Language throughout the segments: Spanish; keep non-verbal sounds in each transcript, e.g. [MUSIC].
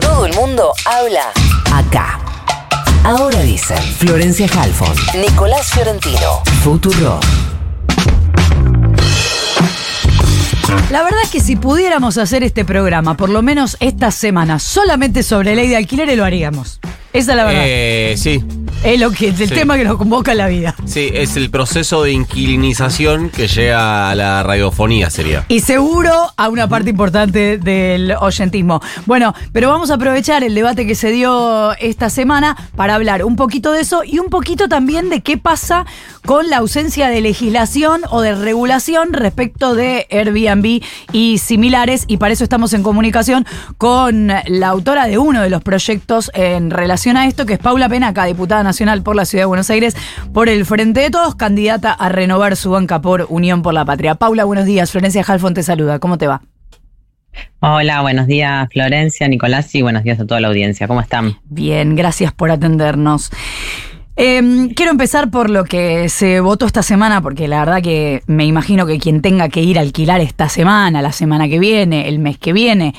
Todo el mundo habla acá. Ahora dicen Florencia Halfon, Nicolás Fiorentino, Futuro. La verdad es que si pudiéramos hacer este programa, por lo menos esta semana, solamente sobre ley de alquileres, lo haríamos. Esa es la verdad. Eh, sí, es lo que, es el sí. tema que nos convoca en la vida. sí, es el proceso de inquilinización que llega a la radiofonía, sería. Y seguro a una parte importante del oyentismo. Bueno, pero vamos a aprovechar el debate que se dio esta semana para hablar un poquito de eso y un poquito también de qué pasa con la ausencia de legislación o de regulación respecto de Airbnb y similares. Y para eso estamos en comunicación con la autora de uno de los proyectos en relación a esto, que es Paula Penaca, diputada nacional por la Ciudad de Buenos Aires, por el Frente de Todos, candidata a renovar su banca por Unión por la Patria. Paula, buenos días. Florencia Halfon te saluda. ¿Cómo te va? Hola, buenos días Florencia, Nicolás y buenos días a toda la audiencia. ¿Cómo están? Bien, gracias por atendernos. Eh, quiero empezar por lo que se votó esta semana, porque la verdad que me imagino que quien tenga que ir a alquilar esta semana, la semana que viene, el mes que viene,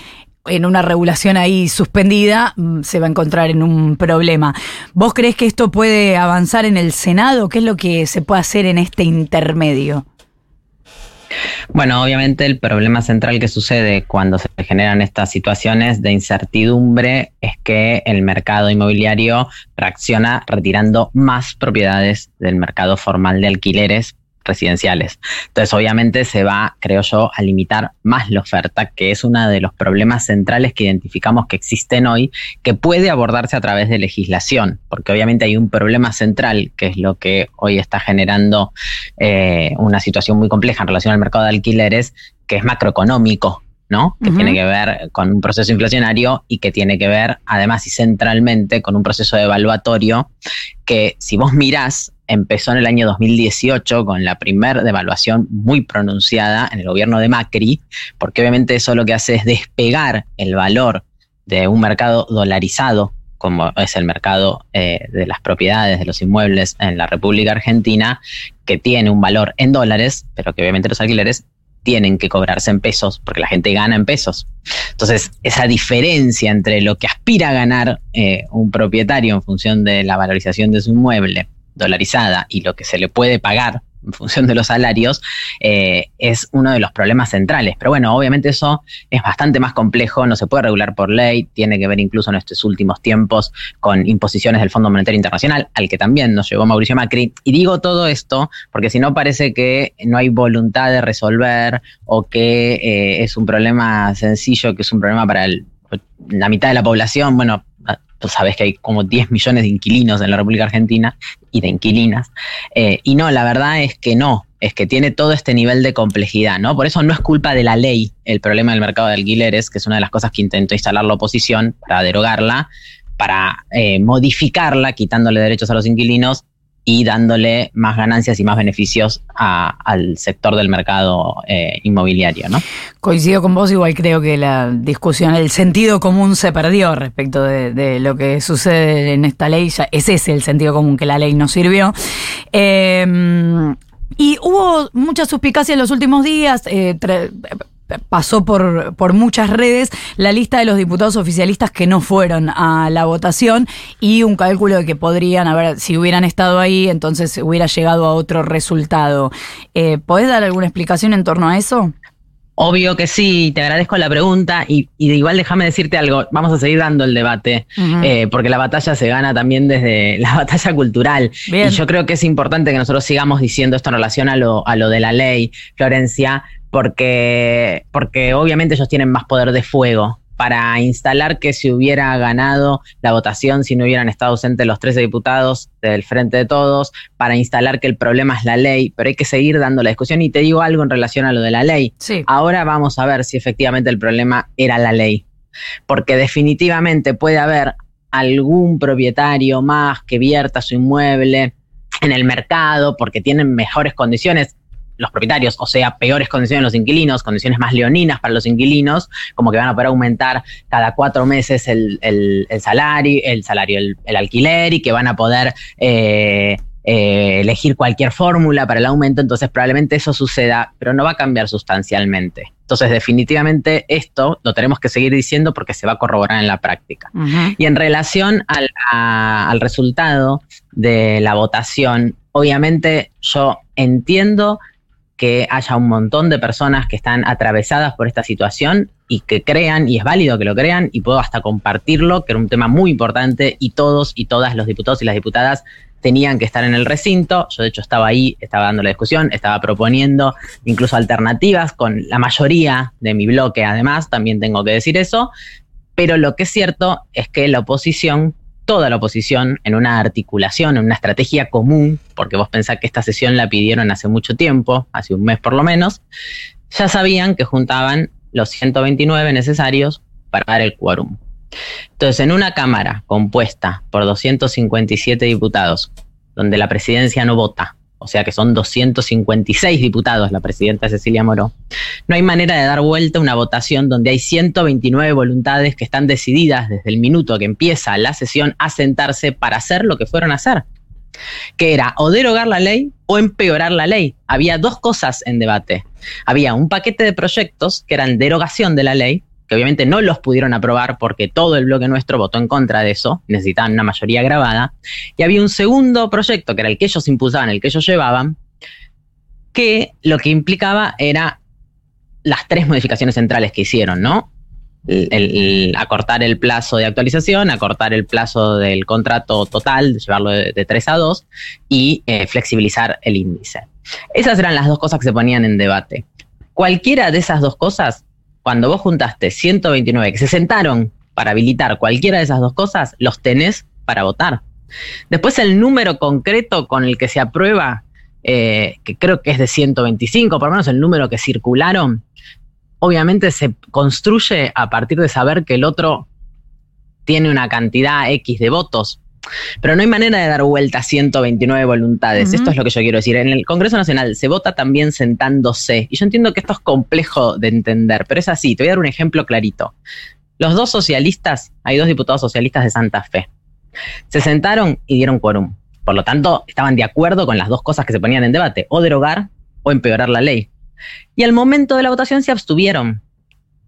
en una regulación ahí suspendida, mm, se va a encontrar en un problema. ¿Vos crees que esto puede avanzar en el Senado? ¿Qué es lo que se puede hacer en este intermedio? Bueno, obviamente el problema central que sucede cuando se generan estas situaciones de incertidumbre es que el mercado inmobiliario reacciona retirando más propiedades del mercado formal de alquileres residenciales. Entonces, obviamente se va, creo yo, a limitar más la oferta, que es uno de los problemas centrales que identificamos que existen hoy, que puede abordarse a través de legislación, porque obviamente hay un problema central, que es lo que hoy está generando eh, una situación muy compleja en relación al mercado de alquileres, que es macroeconómico. ¿no? Que tiene que ver con un proceso inflacionario y que tiene que ver, además y centralmente, con un proceso evaluatorio que, si vos mirás, empezó en el año 2018 con la primer devaluación muy pronunciada en el gobierno de Macri, porque obviamente eso lo que hace es despegar el valor de un mercado dolarizado, como es el mercado eh, de las propiedades, de los inmuebles en la República Argentina, que tiene un valor en dólares, pero que obviamente los alquileres tienen que cobrarse en pesos, porque la gente gana en pesos. Entonces, esa diferencia entre lo que aspira a ganar eh, un propietario en función de la valorización de su inmueble dolarizada y lo que se le puede pagar en función de los salarios, eh, es uno de los problemas centrales. Pero bueno, obviamente eso es bastante más complejo, no se puede regular por ley, tiene que ver incluso en estos últimos tiempos con imposiciones del Fondo Monetario Internacional, al que también nos llevó Mauricio Macri. Y digo todo esto porque si no parece que no hay voluntad de resolver o que eh, es un problema sencillo, que es un problema para la mitad de la población. Bueno, tú sabes que hay como 10 millones de inquilinos en la República Argentina y de inquilinas. Eh, y no, la verdad es que no, es que tiene todo este nivel de complejidad, ¿no? Por eso no es culpa de la ley el problema del mercado de alquileres, que es una de las cosas que intentó instalar la oposición para derogarla, para eh, modificarla, quitándole derechos a los inquilinos y dándole más ganancias y más beneficios a- al sector del mercado eh, inmobiliario, ¿no? Coincido con vos, igual creo que la discusión, el sentido común se perdió respecto de, lo que sucede en esta ley. Ya es ese el sentido común que la ley nos sirvió. Eh, y hubo mucha suspicacia en los últimos días. eh, pasó por, por muchas redes la lista de los diputados oficialistas que no fueron a la votación y un cálculo de que podrían haber, si hubieran estado ahí, entonces hubiera llegado a otro resultado. Eh, ¿Podés dar alguna explicación en torno a eso? Obvio que sí, te agradezco la pregunta y, igual déjame decirte algo, vamos a seguir dando el debate, eh, porque la batalla se gana también desde la [LAUGHS] batalla cultural. Bien. Y yo creo que es importante que nosotros sigamos diciendo esto en relación a lo, a lo de la ley, Florencia, porque, porque obviamente ellos tienen más poder de fuego para instalar que si hubiera ganado la votación, si no hubieran estado ausentes los 13 diputados del Frente de Todos, para instalar que el problema es la ley, pero hay que seguir dando la discusión. Y te digo algo en relación a lo de la ley. Sí. Ahora vamos a ver si efectivamente el problema era la ley. Porque definitivamente puede haber algún propietario más que vierta su inmueble en el mercado porque tienen mejores condiciones los propietarios, o sea, peores condiciones los inquilinos, condiciones más leoninas para los inquilinos, como que van a poder aumentar cada cuatro meses el, el- el salario, el salario, el, el alquiler y que van a poder eh, eh, elegir cualquier fórmula para el aumento, entonces probablemente eso suceda, pero no va a cambiar sustancialmente. Entonces, definitivamente esto lo tenemos que seguir diciendo porque se va a corroborar en la práctica. Y en relación al resultado de la votación, obviamente yo entiendo que haya un montón de personas que están atravesadas por esta situación y que crean, y es válido que lo crean, y puedo hasta compartirlo, que era un tema muy importante, y todos y todas los diputados y las diputadas tenían que estar en el recinto. Yo de hecho estaba ahí, estaba dando la discusión, estaba proponiendo incluso alternativas con la mayoría de mi bloque, además, también tengo que decir eso. Pero lo que es cierto es que la oposición toda la oposición en una articulación, en una estrategia común, porque vos pensás que esta sesión la pidieron hace mucho tiempo, hace un mes por lo menos, ya sabían que juntaban los 129 necesarios para dar el quórum. Entonces, en una Cámara compuesta por 257 diputados, donde la presidencia no vota, o sea que son 256 diputados, la presidenta Cecilia Moró, no hay manera de dar vuelta a una votación donde hay 129 voluntades que están decididas desde el minuto que empieza la sesión a sentarse para hacer lo que fueron a hacer, que era o derogar la ley o empeorar la ley. Había dos cosas en debate. Había un paquete de proyectos que eran derogación de la ley, que obviamente no los pudieron aprobar porque todo el bloque nuestro votó en contra de eso, necesitaban una mayoría grabada, y había un segundo proyecto, que era el que ellos impulsaban, el que ellos llevaban, que lo que implicaba era las tres modificaciones centrales que hicieron, ¿no? Acortar el plazo de actualización, acortar el plazo del contrato total, llevarlo de, tres 3 a 2 y eh, flexibilizar el índice. Esas eran las dos cosas que se ponían en debate. Cualquiera de esas dos cosas cuando vos juntaste 129 que se sentaron para habilitar cualquiera de esas dos cosas, los tenés para votar. Después el número concreto con el que se aprueba, eh, que creo que es de 125, por lo menos el número que circularon, obviamente se construye a partir de saber que el otro tiene una cantidad X de votos. Pero no hay manera de dar vuelta a 129 voluntades. Esto es lo que yo quiero decir. En el Congreso Nacional se vota también sentándose. Y yo entiendo que esto es complejo de entender, pero es así. Te voy a dar un ejemplo clarito. Los dos socialistas, hay dos diputados socialistas de Santa Fe. Se sentaron y dieron quórum. Por lo tanto, estaban de acuerdo con las dos cosas que se ponían en debate, o derogar o empeorar la ley. Y al momento de la votación se abstuvieron.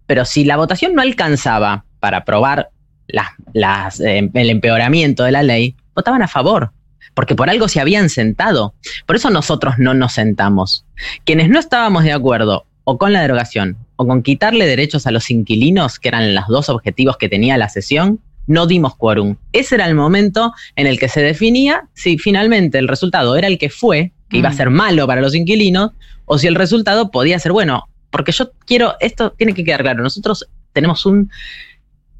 Pero si la votación no alcanzaba para aprobar las, eh, el empeoramiento de la ley, votaban a favor, porque por algo se habían sentado. Por eso nosotros no nos sentamos. Quienes no estábamos de acuerdo o con la derogación o con quitarle derechos a los inquilinos, que eran los dos objetivos que tenía la sesión, no dimos quórum. Ese era el momento en el que se definía si finalmente el resultado era el que fue, que iba a mm. ser malo para los inquilinos, o si el resultado podía ser bueno. Porque yo quiero, esto tiene que quedar claro, nosotros tenemos un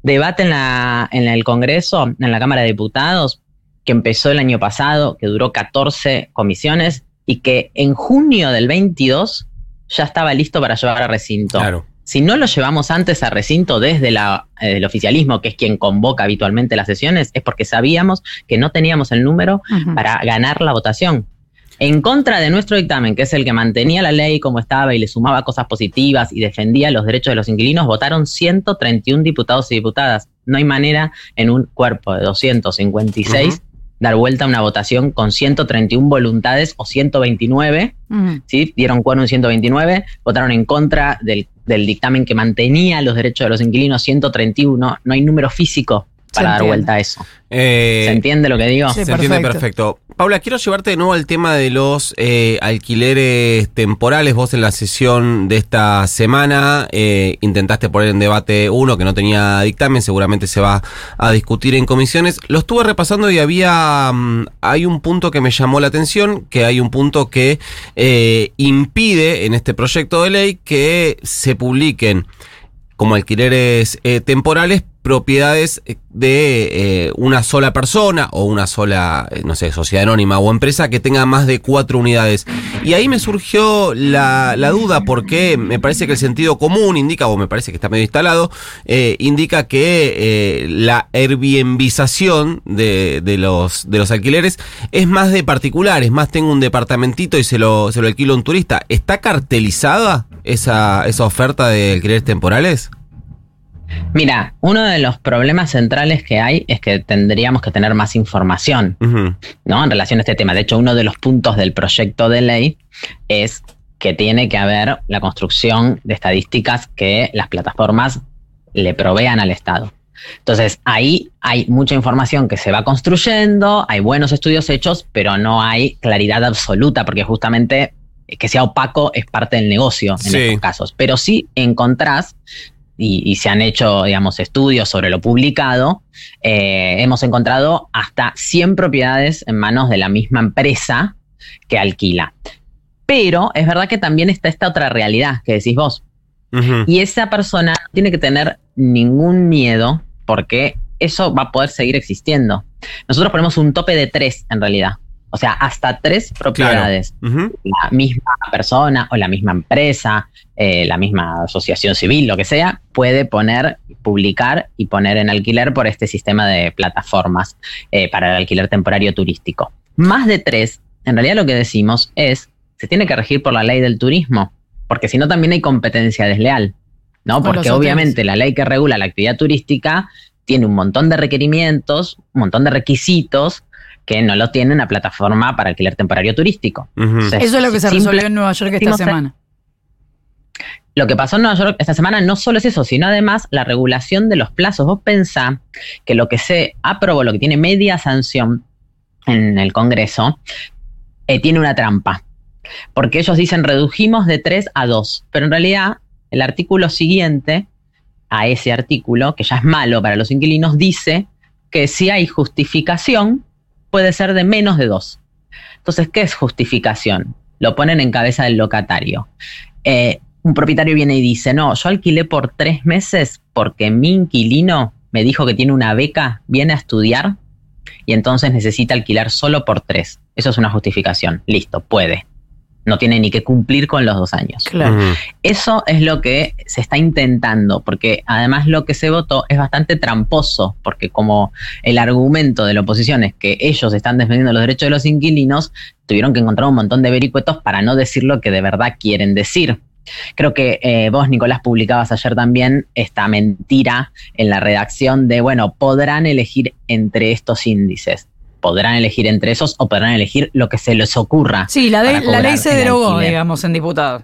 debate en, la, en el Congreso, en la Cámara de Diputados, que empezó el año pasado, que duró 14 comisiones y que en junio del 22 ya estaba listo para llevar a recinto. Si no lo llevamos antes a recinto desde la, eh, el oficialismo, que es quien convoca habitualmente las sesiones, es porque sabíamos que no teníamos el número para ganar la votación en contra de nuestro dictamen, que es el que mantenía la ley como estaba y le sumaba cosas positivas y defendía los derechos de los inquilinos, votaron 131 diputados y diputadas. No hay manera en un cuerpo de 256 dar vuelta a una votación con 131 voluntades o 129. ¿sí? Dieron en 129, votaron en contra del, del dictamen que mantenía los derechos de los inquilinos 131. No hay número físico para dar vuelta a eso. Eh, ¿Se entiende lo que digo? se entiende perfecto. Paula, quiero llevarte de nuevo al tema de los eh, alquileres temporales. Vos en la sesión de esta semana eh, intentaste poner en debate uno que no tenía dictamen, seguramente se va a discutir en comisiones. Lo estuve repasando y había, mm, hay un punto que me llamó la atención, que hay un punto que impide en este proyecto de ley que se publiquen como alquileres temporales propiedades eh, de eh, una sola persona o una sola, eh, no sé, sociedad anónima o empresa que tenga más de cuatro unidades. Y ahí me surgió la, duda porque me parece que el sentido común indica, o me parece que está medio instalado, indica que la Airbnbización de, de, los, de los alquileres es más de particulares, más tengo un departamentito y se lo, se lo alquilo a un turista. ¿Está cartelizada esa, esa oferta de alquileres temporales? Mira, uno de los problemas centrales que hay es que tendríamos que tener más información, ¿no? En relación a este tema. De hecho, uno de los puntos del proyecto de ley es que tiene que haber la construcción de estadísticas que las plataformas le provean al Estado. Entonces, ahí hay mucha información que se va construyendo, hay buenos estudios hechos, pero no hay claridad absoluta, porque justamente que sea opaco es parte del negocio en estos casos. Pero sí encontrás, y, se han hecho, digamos, estudios sobre lo publicado, eh, hemos encontrado hasta 100 propiedades en manos de la misma empresa que alquila. Pero es verdad que también está esta otra realidad que decís vos. Y esa persona tiene que tener ningún miedo porque eso va a poder seguir existiendo. Nosotros ponemos un tope de tres en realidad. O sea, hasta tres propiedades. La misma persona o la misma empresa, eh, la misma asociación civil, lo que sea, puede poner, publicar y poner en alquiler por este sistema de plataformas eh, para el alquiler temporario turístico. Más de tres, en realidad lo que decimos es, se tiene que regir por la ley del turismo, porque si no también hay competencia desleal. ¿no? Porque obviamente la ley que regula la actividad turística tiene un montón de requerimientos, un montón de requisitos que no lo tiene una plataforma para alquiler temporario turístico. Eso es lo que se resolvió en Nueva York esta semana. Lo que pasó en Nueva York esta semana no solo es eso, sino además la regulación de los plazos. Vos pensás que lo que se aprobó, lo que tiene media sanción en el Congreso, eh, tiene una trampa. Porque ellos dicen redujimos de 3 a 2, pero en realidad el artículo siguiente a ese artículo, que ya es malo para los inquilinos, dice que si hay justificación, puede ser de menos de dos. Entonces, ¿qué es justificación? Lo ponen en cabeza del locatario. Eh, un propietario viene y dice, no, yo alquilé por tres meses porque mi inquilino me dijo que tiene una beca, viene a estudiar y entonces necesita alquilar solo por tres. Eso es una justificación. Listo, puede no tiene ni que cumplir con los dos años. Claro. Eso es lo que se está intentando, porque además lo que se votó es bastante tramposo, porque como el argumento de la oposición es que ellos están defendiendo los derechos de los inquilinos, tuvieron que encontrar un montón de vericuetos para no decir lo que de verdad quieren decir. Creo que eh, vos, Nicolás, publicabas ayer también esta mentira en la redacción de, bueno, podrán elegir entre estos índices podrán elegir entre esos o podrán elegir lo que se les ocurra. Sí, la, la ley se derogó, digamos, en diputado.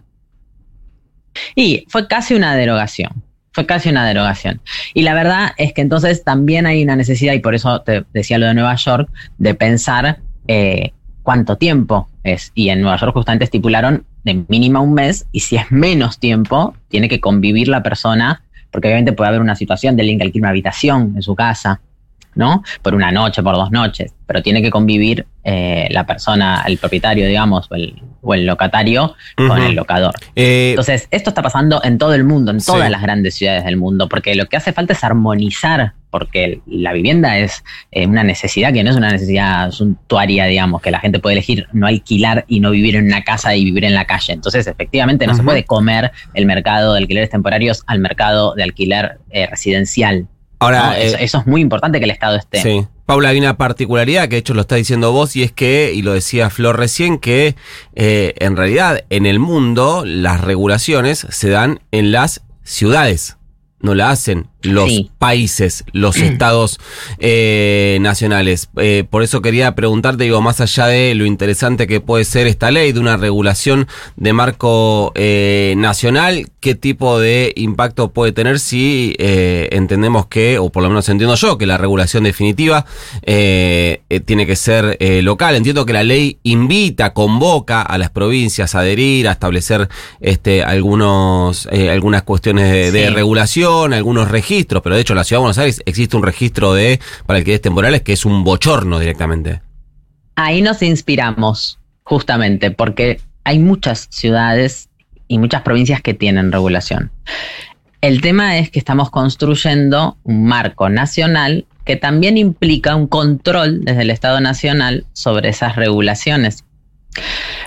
Y fue casi una derogación. Fue casi una derogación. Y la verdad es que entonces también hay una necesidad, y por eso te decía lo de Nueva York, de pensar eh, cuánto tiempo es. Y en Nueva York justamente estipularon de mínima un mes, y si es menos tiempo, tiene que convivir la persona, porque obviamente puede haber una situación de alquila una habitación en su casa, ¿no? Por una noche, por dos noches, pero tiene que convivir eh, la persona, el propietario, digamos, o el, locatario con el locador. Eh, Entonces, esto está pasando en todo el mundo, en todas las grandes ciudades del mundo, porque lo que hace falta es armonizar, porque la vivienda es eh, una necesidad que no es una necesidad suntuaria, digamos, que la gente puede elegir no alquilar y no vivir en una casa y vivir en la calle. Entonces, efectivamente, no se puede comer el mercado de alquileres temporarios al mercado de alquiler residencial. Ahora, eh, eso, es muy importante que el Estado esté. Sí. Paula, hay una particularidad que de hecho lo está diciendo vos y es que, y lo decía Flor recién, que eh, en realidad en el mundo las regulaciones se dan en las ciudades no la hacen los países, los estados eh, nacionales. Eh, por eso quería preguntarte, digo, más allá de lo interesante que puede ser esta ley, de una regulación de marco eh, nacional, ¿qué tipo de impacto puede tener si entendemos que, o por lo menos entiendo yo, que la regulación definitiva tiene que ser local? Entiendo que la ley invita, convoca a las provincias a adherir, a establecer este, algunos, algunas cuestiones de regulación algunos registros, pero de hecho en la Ciudad de Buenos Aires existe un registro de para alquileres temporales que es un bochorno directamente. Ahí nos inspiramos, justamente, porque hay muchas ciudades y muchas provincias que tienen regulación. El tema es que estamos construyendo un marco nacional que también implica un control desde el Estado Nacional sobre esas regulaciones.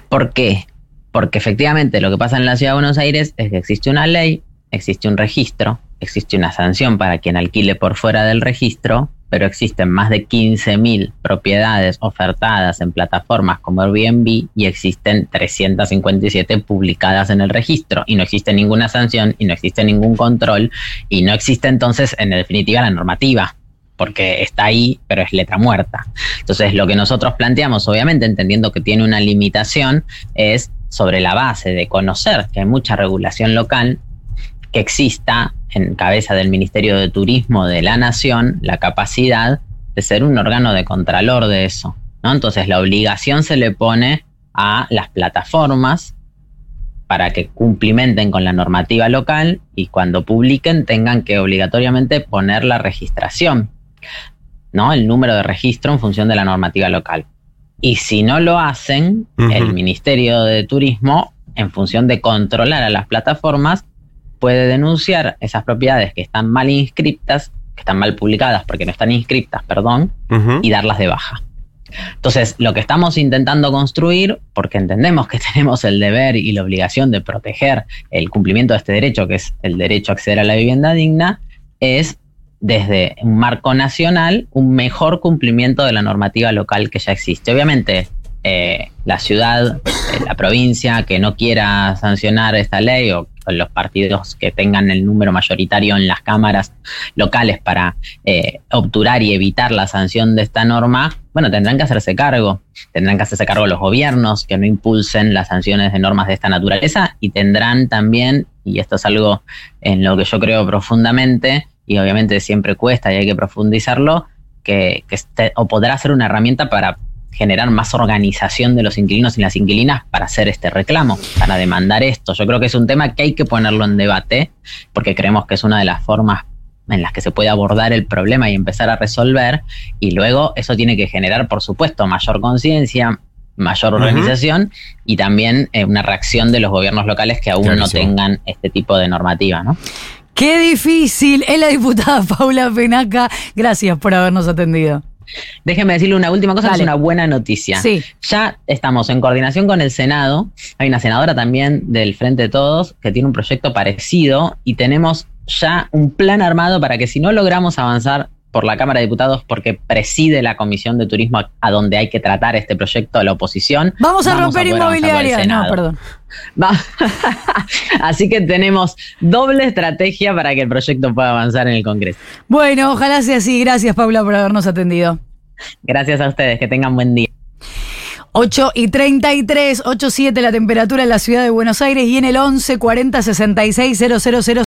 ¿Por qué? Porque efectivamente lo que pasa en la Ciudad de Buenos Aires es que existe una ley, existe un registro, existe una sanción para quien alquile por fuera del registro, pero existen más de 15.000 propiedades ofertadas en plataformas como Airbnb y existen 357 publicadas en el registro y no existe ninguna sanción y no existe ningún control y no existe entonces en definitiva la normativa porque está ahí, pero es letra muerta. Entonces, lo que nosotros planteamos, obviamente, entendiendo que tiene una limitación, es sobre la base de conocer que hay mucha regulación local, que exista en cabeza del Ministerio de Turismo de la Nación la capacidad de ser un órgano de contralor de eso. ¿no? Entonces, la obligación se le pone a las plataformas para que cumplimenten con la normativa local y cuando publiquen tengan que obligatoriamente poner la registración ¿no? El número de registro en función de la normativa local. Y si no lo hacen, el Ministerio de Turismo, en función de controlar a las plataformas, puede denunciar esas propiedades que están mal inscriptas, que están mal publicadas porque no están inscriptas, perdón, y darlas de baja. Entonces, lo que estamos intentando construir, porque entendemos que [LAUGHS] tenemos el deber y la obligación de proteger el cumplimiento de este derecho, que es el derecho a acceder a la vivienda digna, es desde un marco nacional un mejor cumplimiento de la normativa local que ya existe. Obviamente, eh, la ciudad, eh, la provincia que no quiera sancionar esta ley o, los partidos que tengan el número mayoritario en las cámaras locales para eh, obturar y evitar la sanción de esta norma, bueno, tendrán que hacerse cargo. Tendrán que hacerse cargo los gobiernos que no impulsen las sanciones de normas de esta naturaleza y tendrán también, y esto es algo en lo que yo creo profundamente, y obviamente siempre cuesta y hay que profundizarlo, que, este, o podrá ser una herramienta para generar más organización de los inquilinos y las inquilinas para hacer este reclamo, para demandar esto. Yo creo que es un tema que hay que ponerlo en debate, porque creemos que es una de las formas en las que se puede abordar el problema y empezar a resolver, y luego eso tiene que generar, por supuesto, mayor conciencia, mayor organización y también eh, una reacción de los gobiernos locales que aún no tengan este tipo de normativa, ¿no? Qué difícil. Es la diputada [LAUGHS] Paula Penaca. Gracias por habernos atendido. Déjeme decirle una última cosa, es una buena noticia. Sí. Ya estamos en coordinación con el Senado. Hay una senadora también del Frente de Todos que tiene un proyecto parecido y tenemos ya un plan armado para que si no logramos avanzar por la Cámara de Diputados porque preside la Comisión de Turismo a donde hay que tratar este proyecto de la oposición. Vamos a romper inmobiliaria. No, perdón. [LAUGHS] Así que tenemos doble estrategia para que el proyecto pueda avanzar en el Congreso. Bueno, ojalá sea así. Gracias, Paula, por habernos atendido. Gracias a ustedes. Que tengan buen día. 8 y 33, 8.7 la temperatura en la ciudad de Buenos Aires y en el 11 40 66 000